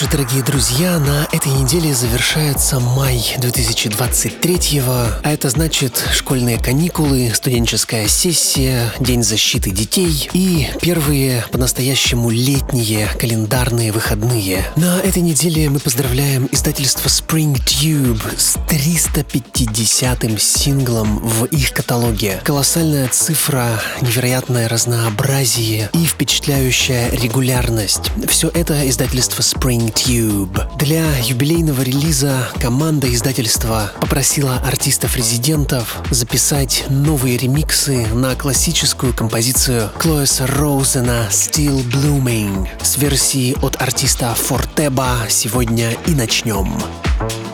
Вечер, дорогие друзья. На этой неделе завершается май 2023 а это значит школьные каникулы, студенческая сессия, День защиты детей и первые по-настоящему летние календарные выходные. На этой неделе мы поздравляем издательство Spring Tube с 350-м синглом в их каталоге. Колоссальная цифра, невероятное разнообразие и впечатляющая регулярность. Все это издательство Spring Tube. Для юбилейного релиза команда издательства попросила артистов-резидентов записать новые ремиксы на классическую композицию Клоэса Роузена «Still Blooming» с версии от артиста Фортеба сегодня и начнем. I loved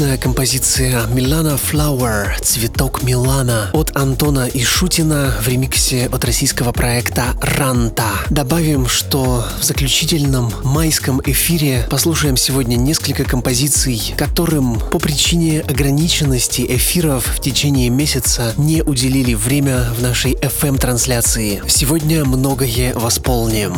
очень личная композиция Милана Flower «Цветок Милана» от Антона Ишутина в ремиксе от российского проекта «Ранта». Добавим, что в заключительном майском эфире послушаем сегодня несколько композиций, которым по причине ограниченности эфиров в течение месяца не уделили время в нашей FM-трансляции. Сегодня многое восполним.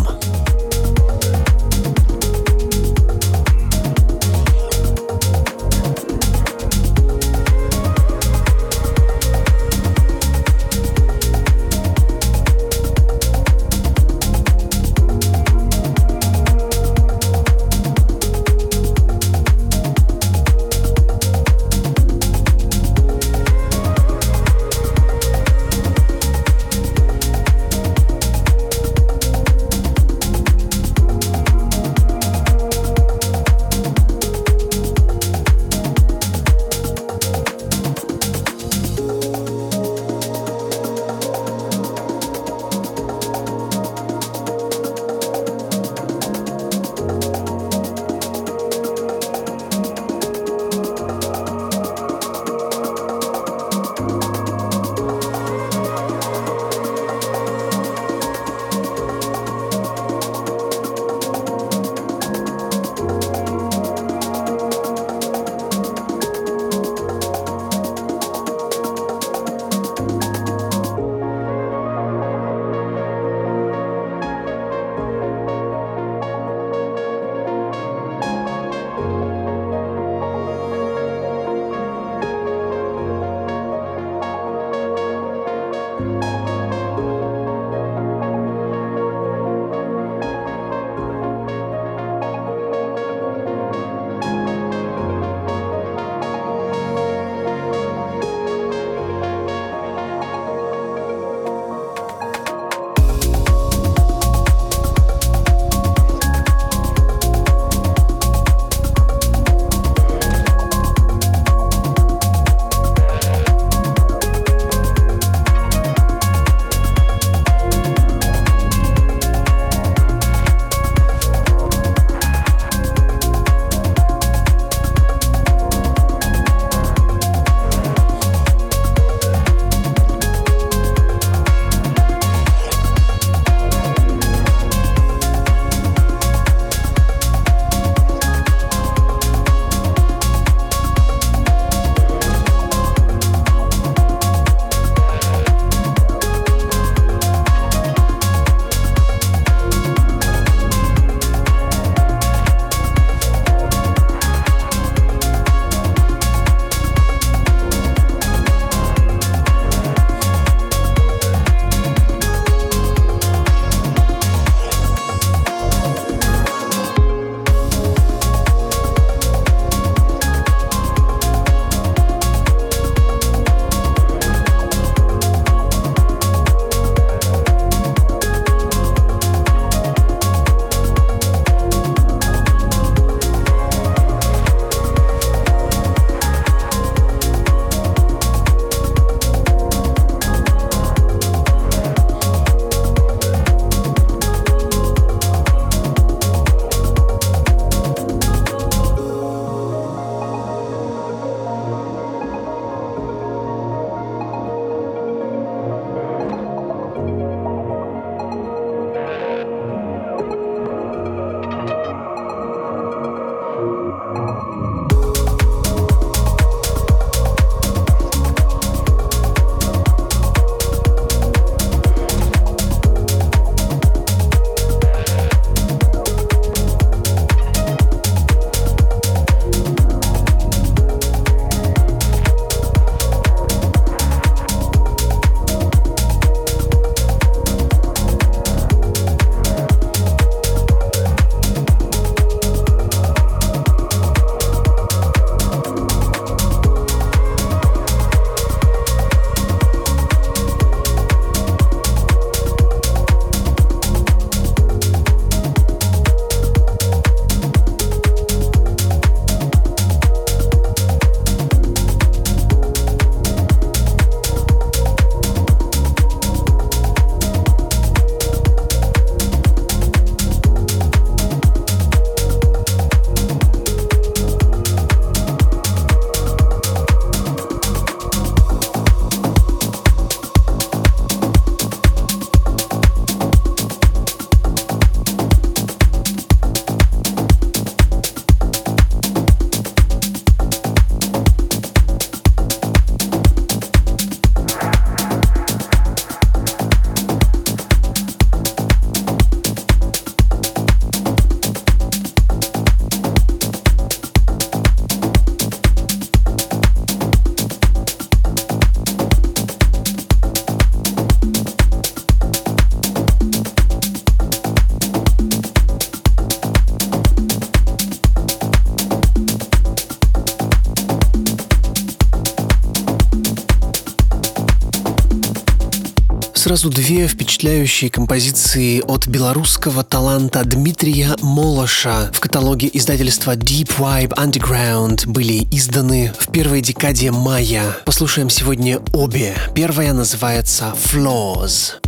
Сразу две впечатляющие композиции от белорусского таланта Дмитрия Молоша. В каталоге издательства Deep Vibe Underground были изданы в первой декаде мая. Послушаем сегодня обе. Первая называется Flaws.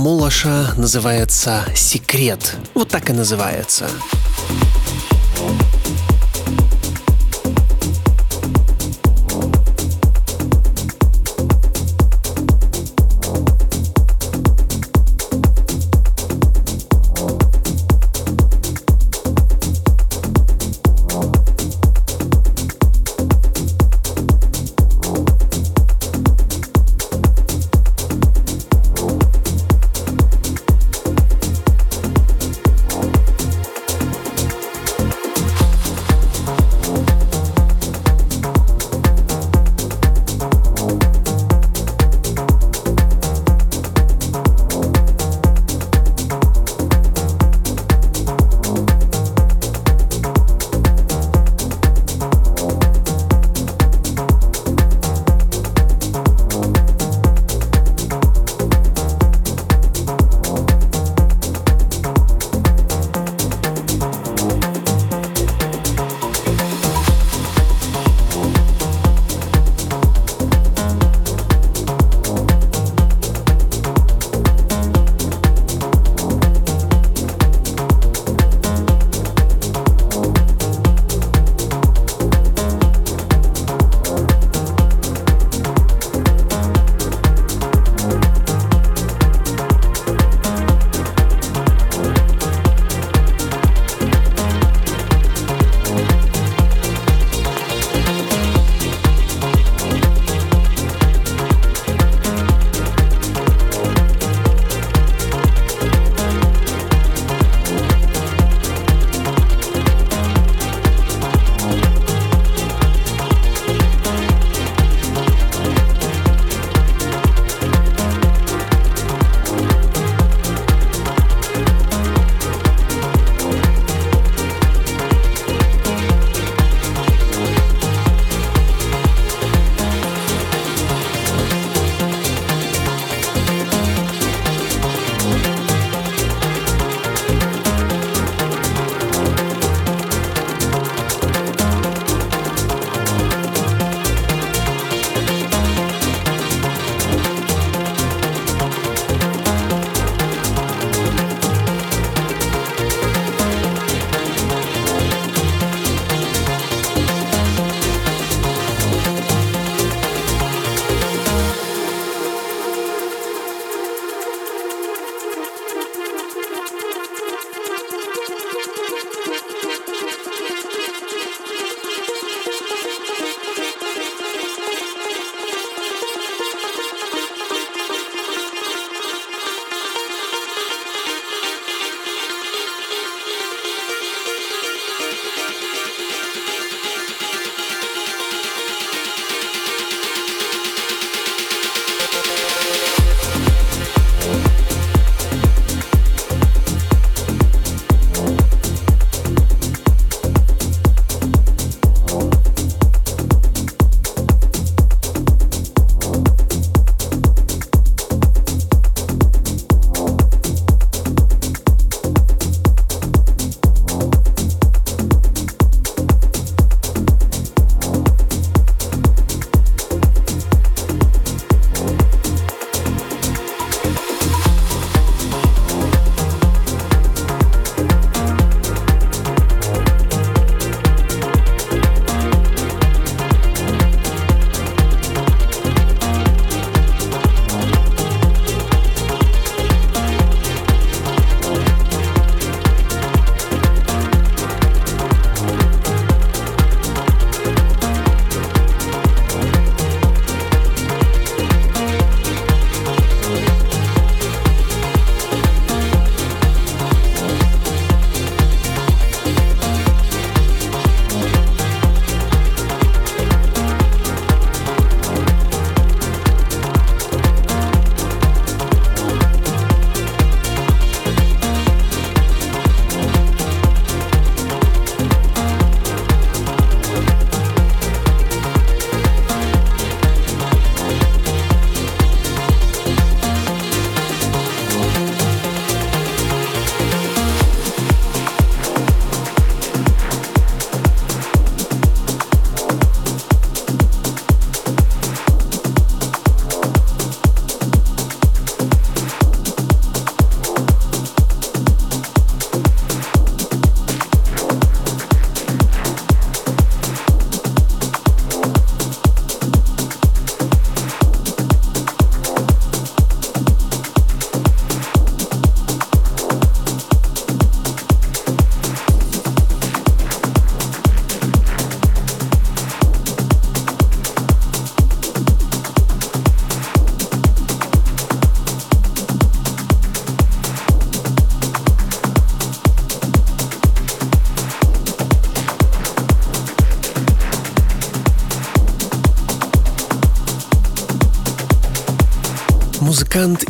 Молоша называется «Секрет». Вот так и называется.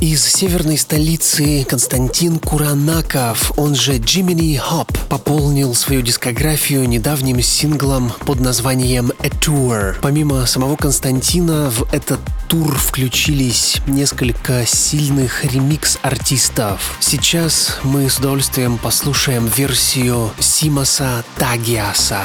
Из северной столицы Константин Куранаков, он же Jiminy Hop, пополнил свою дискографию недавним синглом под названием A Tour. Помимо самого Константина в этот тур включились несколько сильных ремикс-артистов. Сейчас мы с удовольствием послушаем версию Симаса Тагиаса.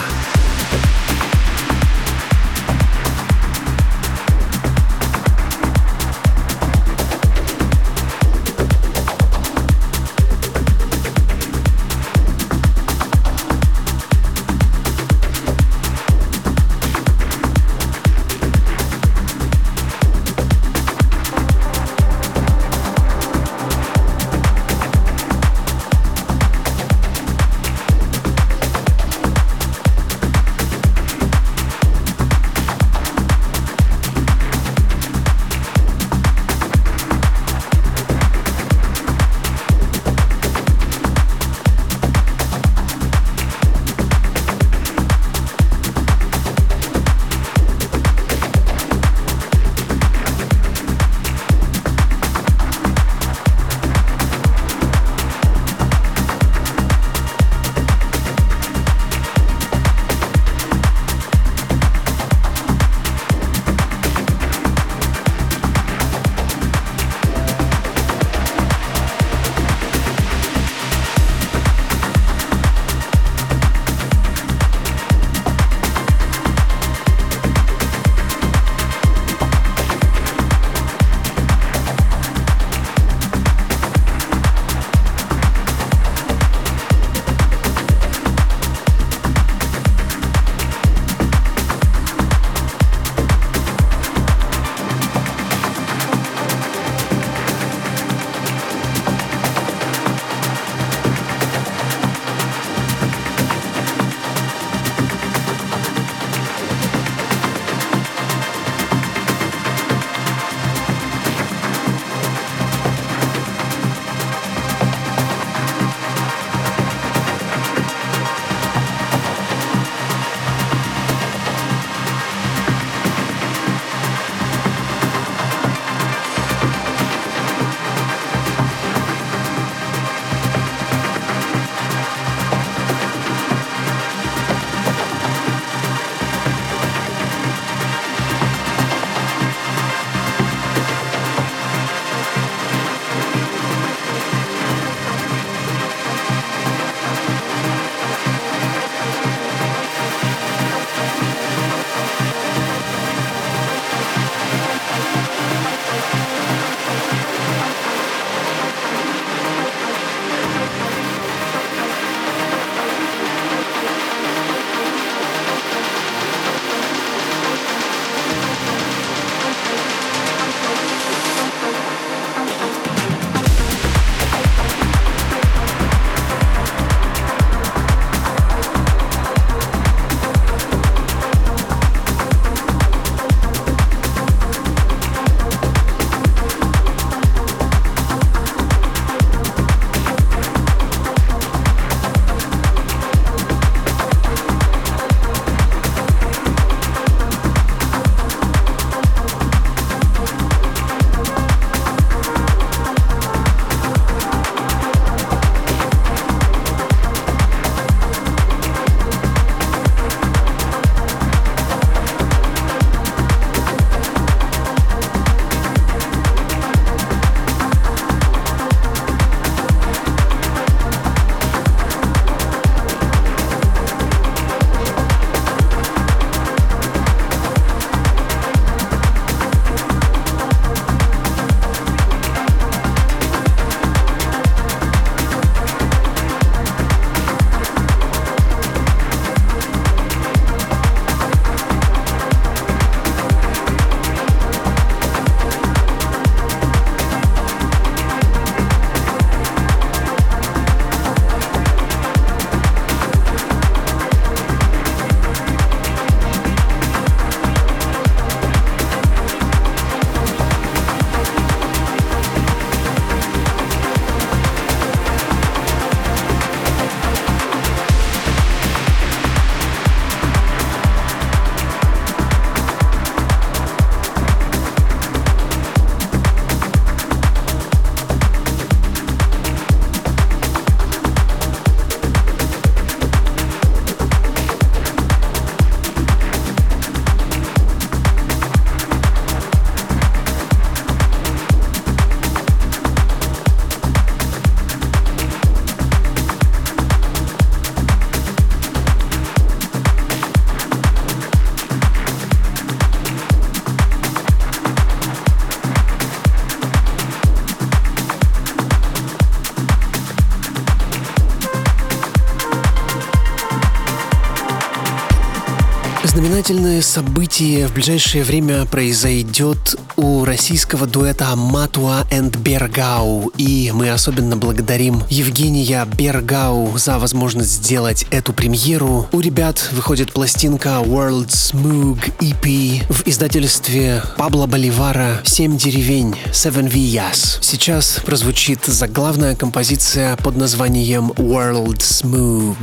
Знаменательное событие в ближайшее время произойдет у российского дуэта Матуа and Бергау. И мы особенно благодарим Евгения Бергау за возможность сделать эту премьеру. У ребят выходит пластинка World Smooth EP в издательстве Пабло Боливара «Семь деревень» Seven Villas. Сейчас прозвучит заглавная композиция под названием World Smooth.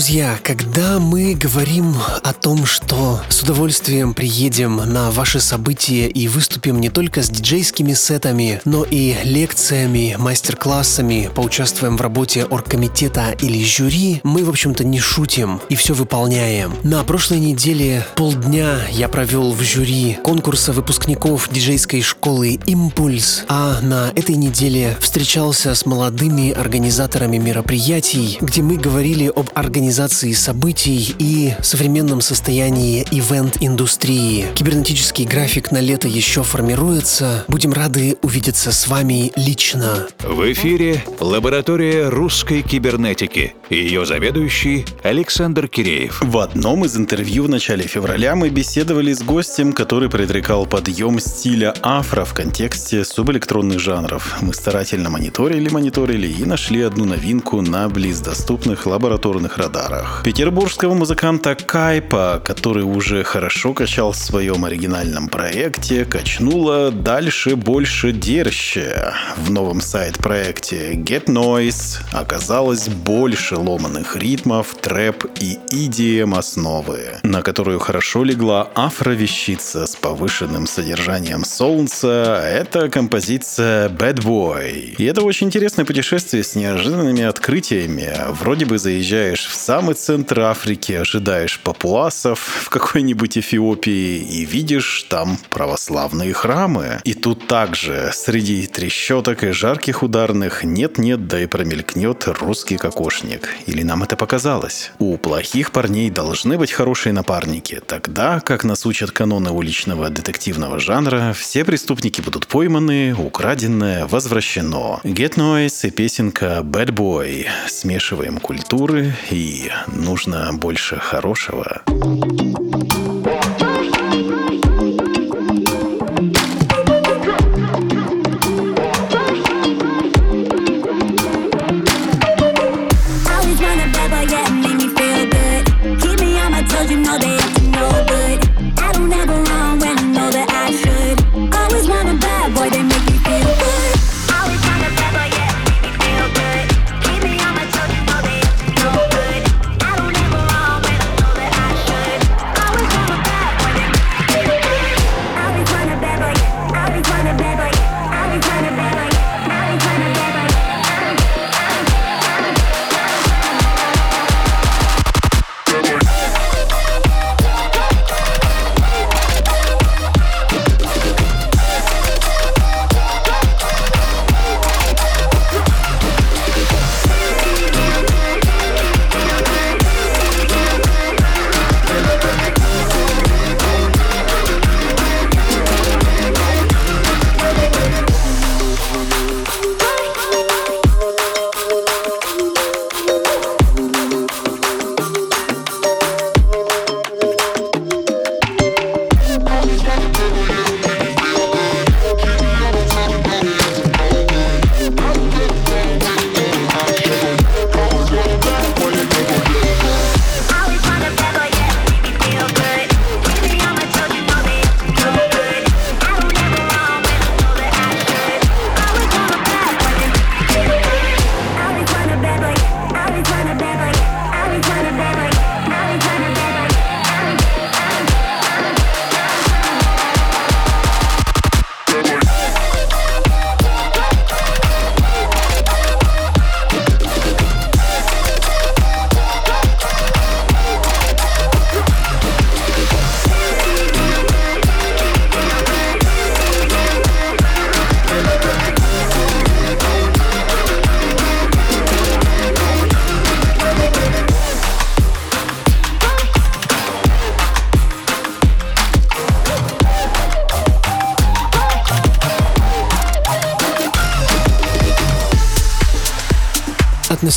Друзья, когда мы говорим о том, что с удовольствием приедем на ваши события и выступим не только с диджейскими сетами, но и лекциями, мастер-классами, поучаствуем в работе оргкомитета или жюри, мы, в общем-то, не шутим и все выполняем. На прошлой неделе полдня я провел в жюри конкурса выпускников диджейской школы «Импульс», а на этой неделе встречался с молодыми организаторами мероприятий, где мы говорили об организации организации событий и современном состоянии ивент-индустрии. Кибернетический график на лето еще формируется. Будем рады увидеться с вами лично. В эфире лаборатория русской кибернетики. Ее заведующий Александр Киреев. В одном из интервью в начале февраля мы беседовали с гостем, который предрекал подъем стиля афро в контексте субэлектронных жанров. Мы старательно мониторили, мониторили и нашли одну новинку на близдоступных лабораторных радарах радарах. Петербургского музыканта Кайпа, который уже хорошо качал в своем оригинальном проекте, качнуло дальше больше дерще. В новом сайт-проекте Get Noise оказалось больше ломаных ритмов, трэп и EDM основы, на которую хорошо легла афровещица с повышенным содержанием солнца. Это композиция Bad Boy. И это очень интересное путешествие с неожиданными открытиями. Вроде бы заезжаешь в самый центр Африки, ожидаешь папуасов в какой-нибудь Эфиопии и видишь там православные храмы. И тут также среди трещоток и жарких ударных нет-нет, да и промелькнет русский кокошник. Или нам это показалось? У плохих парней должны быть хорошие напарники. Тогда, как нас учат каноны уличного детективного жанра, все преступники будут пойманы, украденное возвращено. Get Noise и песенка Bad Boy. Смешиваем культуры и нужно больше хорошего.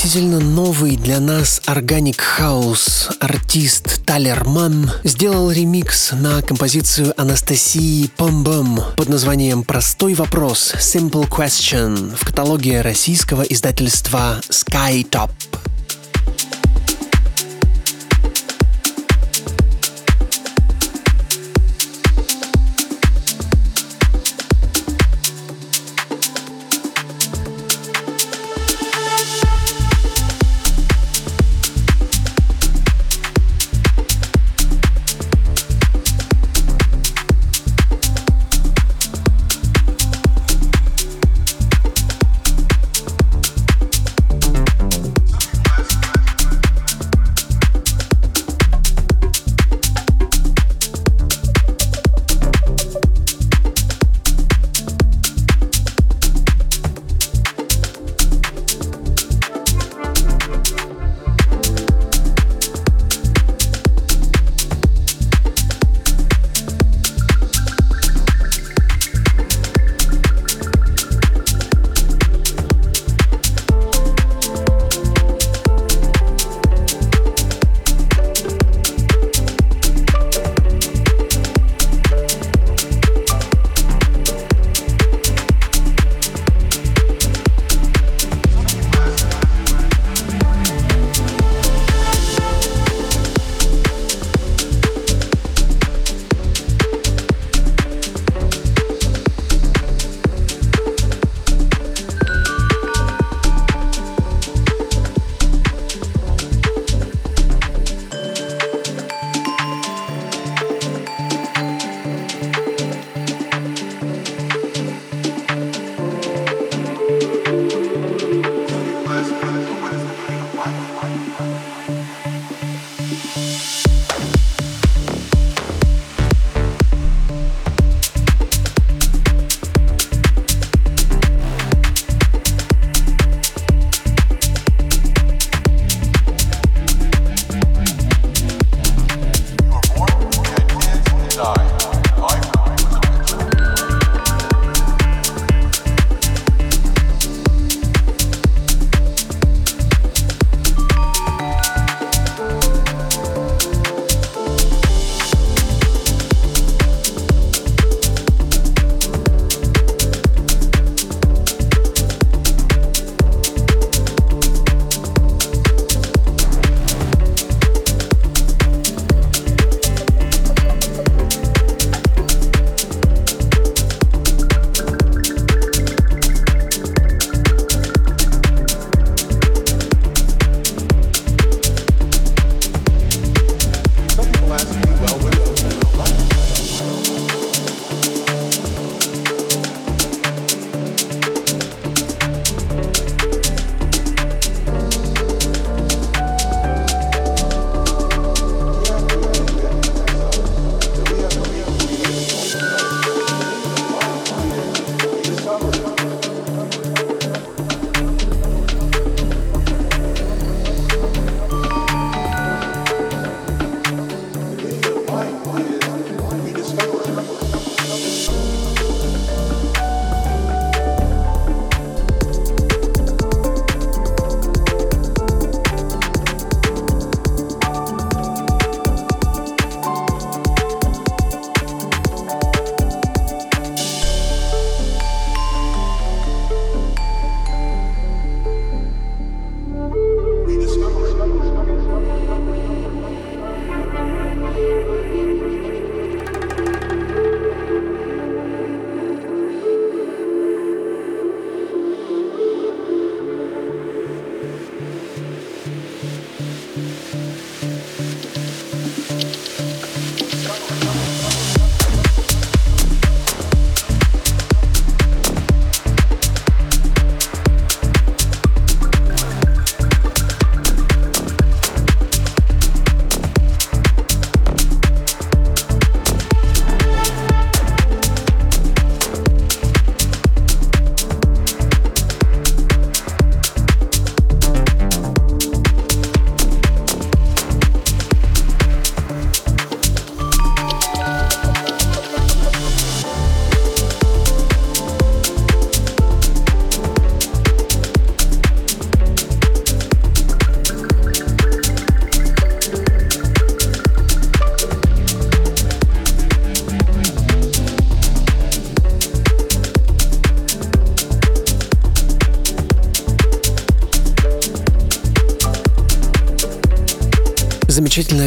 Относительно новый для нас Organic House артист Талерман сделал ремикс на композицию Анастасии Помбом под названием «Простой вопрос» Simple Question в каталоге российского издательства Skytop.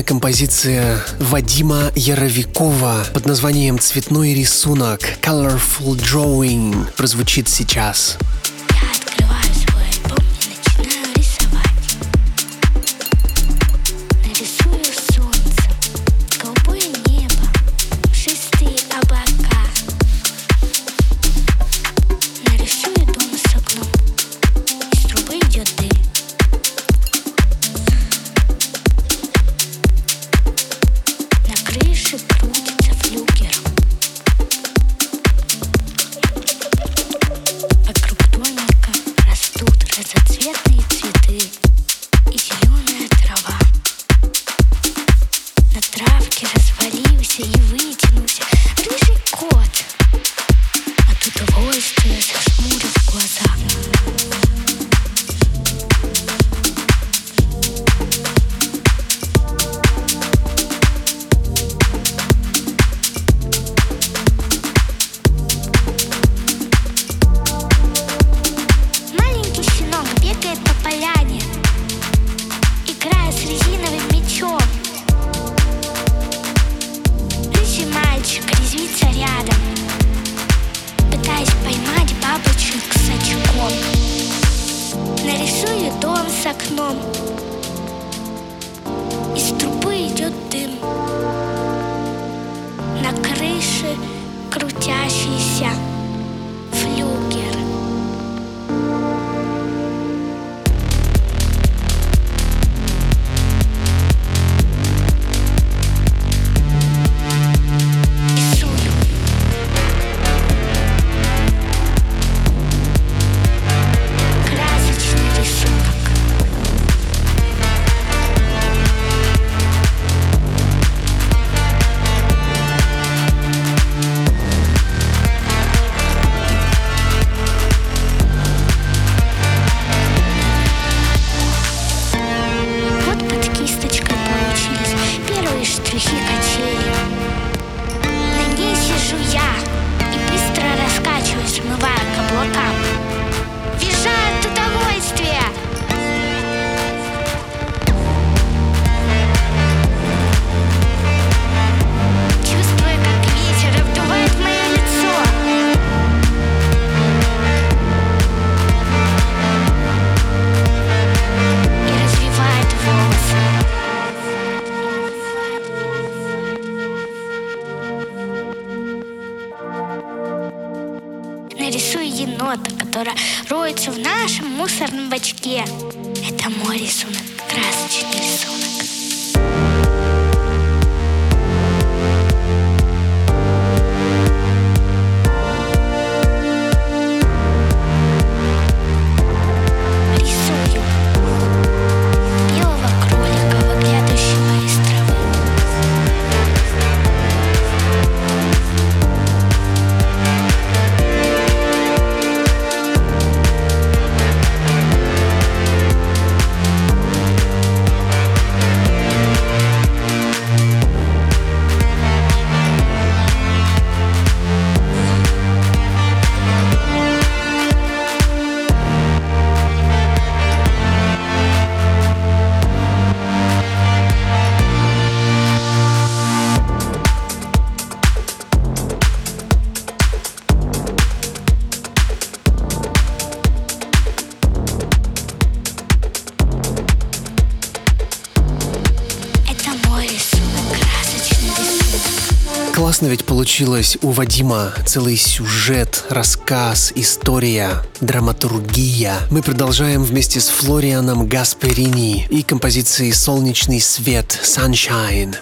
Композиция Вадима Яровикова под названием «Цветной рисунок» Colorful Drawing прозвучит сейчас. Классно получилось у Вадима целый сюжет, рассказ, история, драматургия. Мы продолжаем вместе с Флорианом Гасперини и композицией «Солнечный свет» «Sunshine».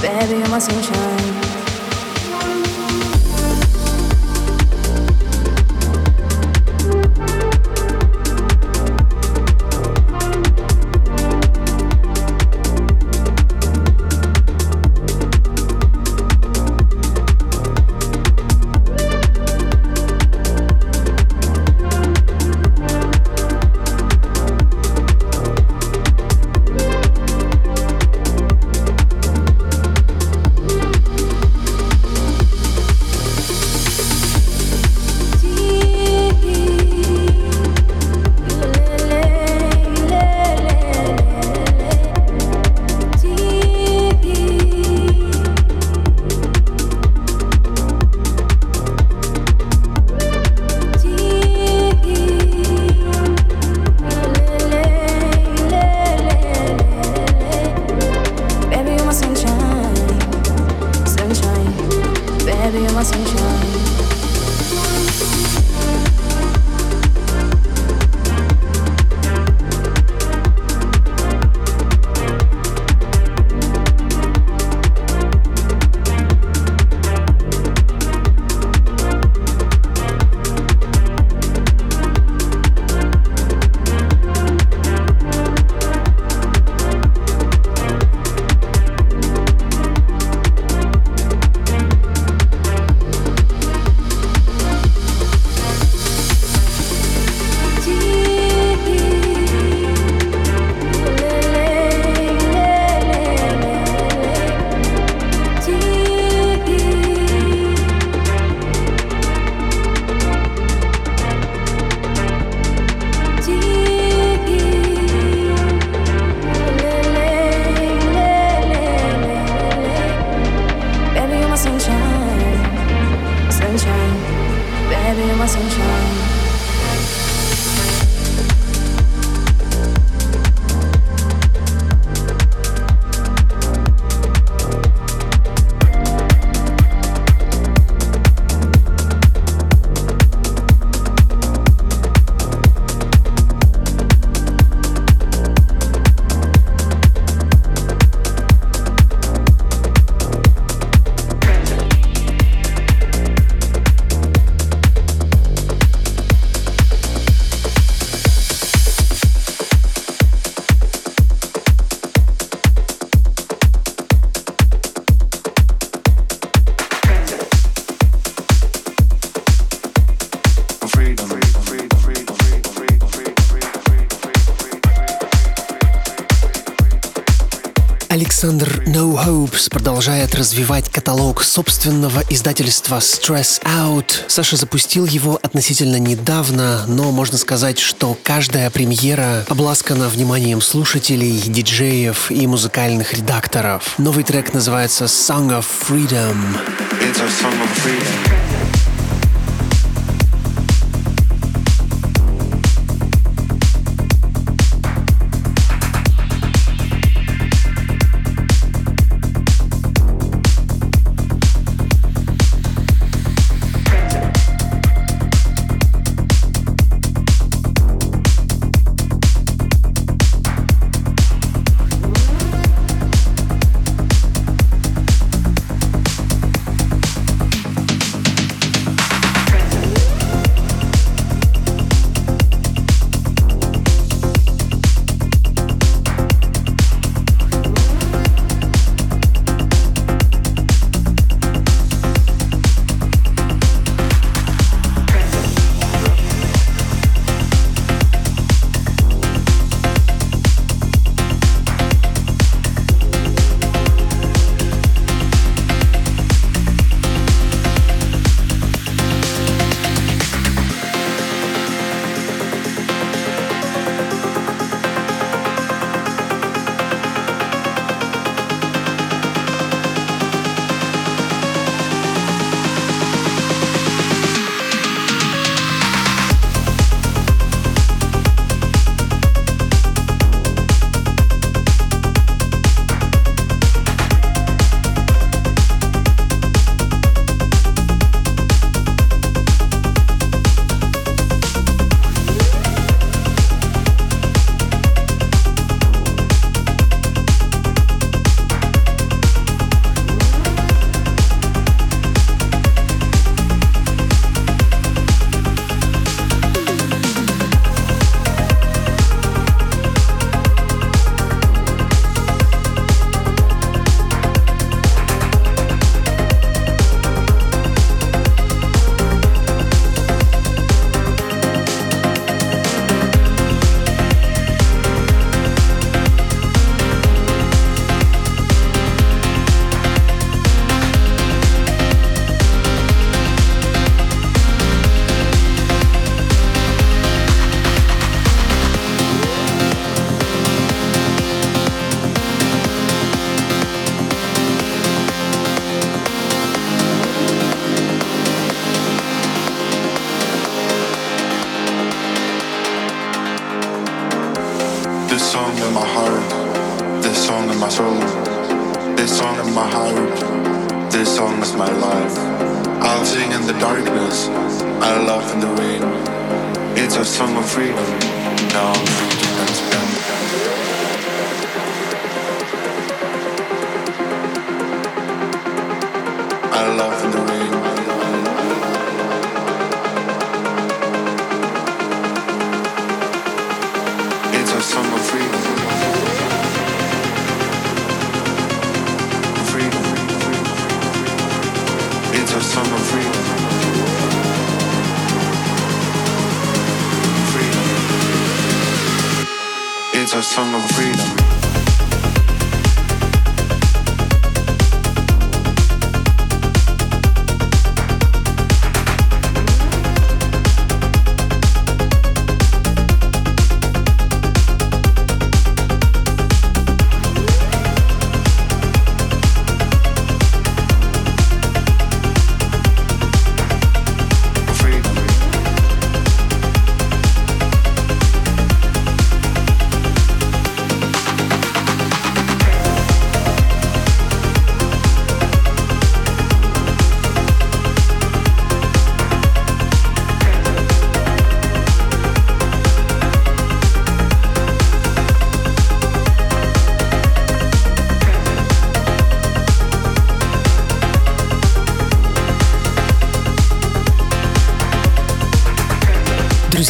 Baby, you're my sunshine. Развивать каталог собственного издательства Stress Out. Саша запустил его относительно недавно, но можно сказать, что каждая премьера обласкана вниманием слушателей, диджеев и музыкальных редакторов. Новый трек называется Song of Freedom. It's a song of freedom.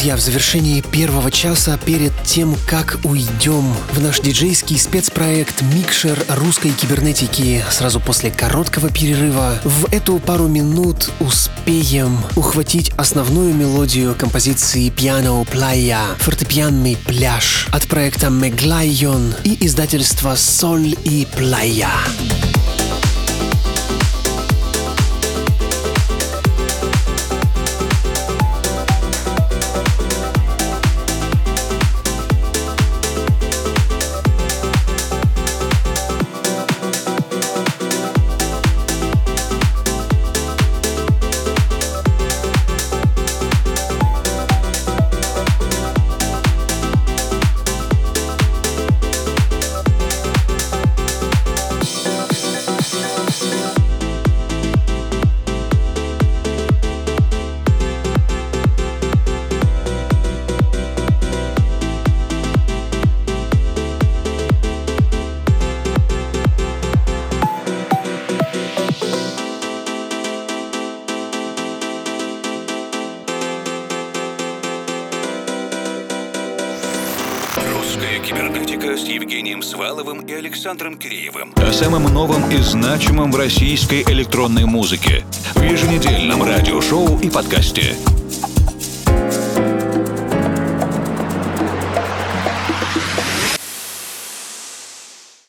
Друзья, в завершении первого часа, перед тем, как уйдем в наш диджейский спецпроект «Микшер русской кибернетики» сразу после короткого перерыва, в эту пару минут успеем ухватить основную мелодию композиции «Piano Playa» фортепианный пляж от проекта «Меглайон» и издательства «Соль и Плая». И значимом в российской электронной музыке в еженедельном радиошоу и подкасте.